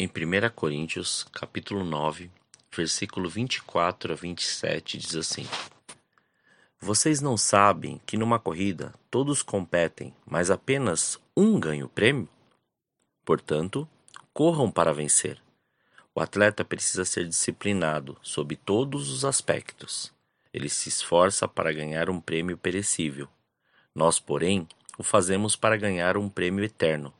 Em 1 Coríntios, capítulo 9, versículo 24 a 27 diz assim: Vocês não sabem que numa corrida todos competem, mas apenas um ganha o prêmio? Portanto, corram para vencer. O atleta precisa ser disciplinado sob todos os aspectos. Ele se esforça para ganhar um prêmio perecível. Nós, porém, o fazemos para ganhar um prêmio eterno.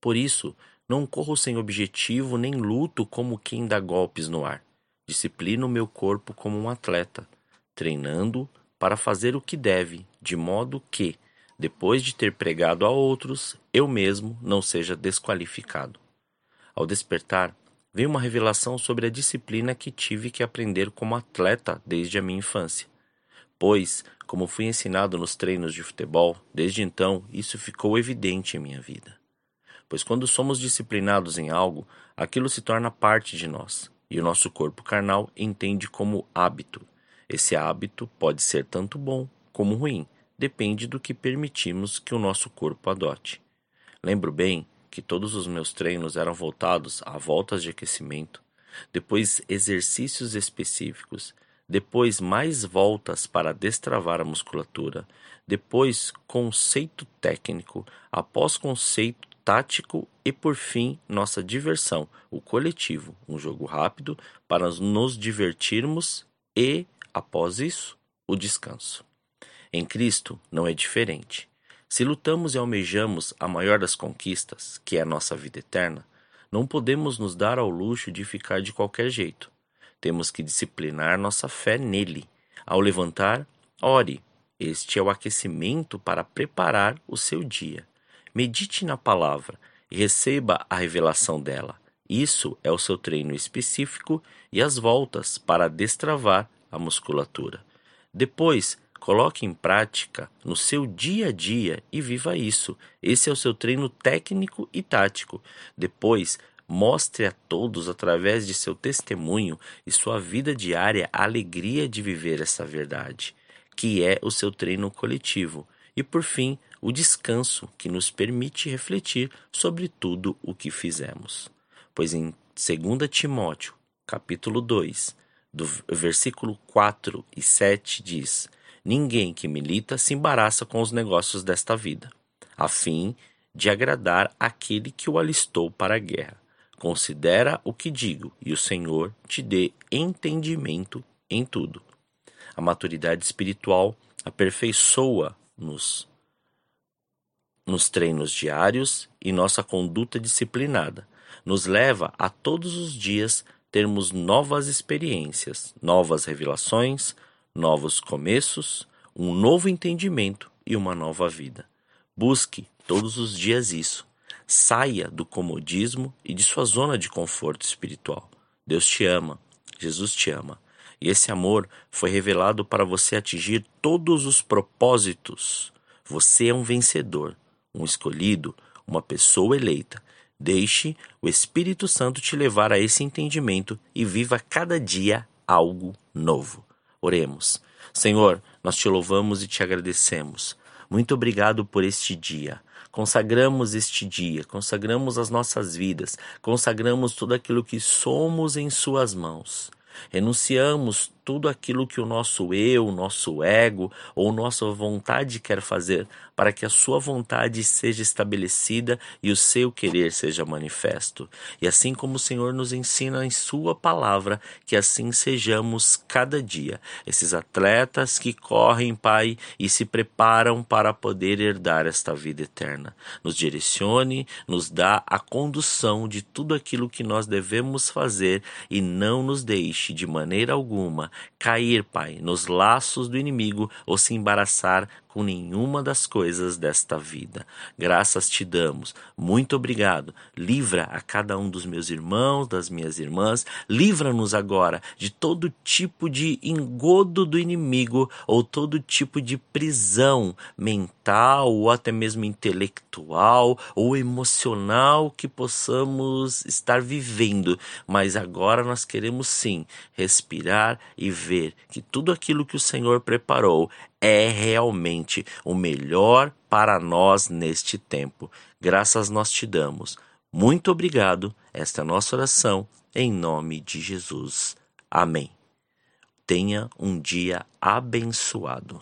Por isso, não corro sem objetivo nem luto como quem dá golpes no ar. Disciplino meu corpo como um atleta, treinando para fazer o que deve, de modo que, depois de ter pregado a outros, eu mesmo não seja desqualificado. Ao despertar, veio uma revelação sobre a disciplina que tive que aprender como atleta desde a minha infância. Pois, como fui ensinado nos treinos de futebol, desde então isso ficou evidente em minha vida pois quando somos disciplinados em algo, aquilo se torna parte de nós, e o nosso corpo carnal entende como hábito. Esse hábito pode ser tanto bom como ruim, depende do que permitimos que o nosso corpo adote. Lembro bem que todos os meus treinos eram voltados a voltas de aquecimento, depois exercícios específicos, depois mais voltas para destravar a musculatura, depois conceito técnico, após conceito tático e, por fim, nossa diversão, o coletivo, um jogo rápido para nos divertirmos e, após isso, o descanso. Em Cristo não é diferente. Se lutamos e almejamos a maior das conquistas, que é a nossa vida eterna, não podemos nos dar ao luxo de ficar de qualquer jeito. Temos que disciplinar nossa fé nele. Ao levantar, ore. Este é o aquecimento para preparar o seu dia. Medite na palavra e receba a revelação dela. Isso é o seu treino específico e as voltas para destravar a musculatura. Depois, coloque em prática no seu dia a dia e viva isso. Esse é o seu treino técnico e tático. Depois, mostre a todos através de seu testemunho e sua vida diária a alegria de viver essa verdade, que é o seu treino coletivo. E por fim, o descanso que nos permite refletir sobre tudo o que fizemos. Pois em 2 Timóteo, capítulo 2, do versículo 4 e 7 diz: Ninguém que milita se embaraça com os negócios desta vida, a fim de agradar aquele que o alistou para a guerra. Considera o que digo, e o Senhor te dê entendimento em tudo. A maturidade espiritual aperfeiçoa-nos nos treinos diários e nossa conduta disciplinada. Nos leva a todos os dias termos novas experiências, novas revelações, novos começos, um novo entendimento e uma nova vida. Busque todos os dias isso. Saia do comodismo e de sua zona de conforto espiritual. Deus te ama, Jesus te ama. E esse amor foi revelado para você atingir todos os propósitos. Você é um vencedor um escolhido, uma pessoa eleita. Deixe o Espírito Santo te levar a esse entendimento e viva cada dia algo novo. Oremos. Senhor, nós te louvamos e te agradecemos. Muito obrigado por este dia. Consagramos este dia, consagramos as nossas vidas, consagramos tudo aquilo que somos em Suas mãos. Renunciamos tudo aquilo que o nosso eu, o nosso ego ou nossa vontade quer fazer para que a sua vontade seja estabelecida e o seu querer seja manifesto. E assim como o Senhor nos ensina em sua palavra, que assim sejamos cada dia. Esses atletas que correm, Pai, e se preparam para poder herdar esta vida eterna. Nos direcione, nos dá a condução de tudo aquilo que nós devemos fazer e não nos deixe de maneira alguma cair, Pai, nos laços do inimigo ou se embaraçar com nenhuma das coisas desta vida. Graças te damos. Muito obrigado. Livra a cada um dos meus irmãos, das minhas irmãs. Livra-nos agora de todo tipo de engodo do inimigo ou todo tipo de prisão mental ou até mesmo intelectual ou emocional que possamos estar vivendo. Mas agora nós queremos sim respirar e ver que tudo aquilo que o Senhor preparou é realmente o melhor para nós neste tempo. Graças nós te damos. Muito obrigado. Esta é a nossa oração em nome de Jesus. Amém. Tenha um dia abençoado.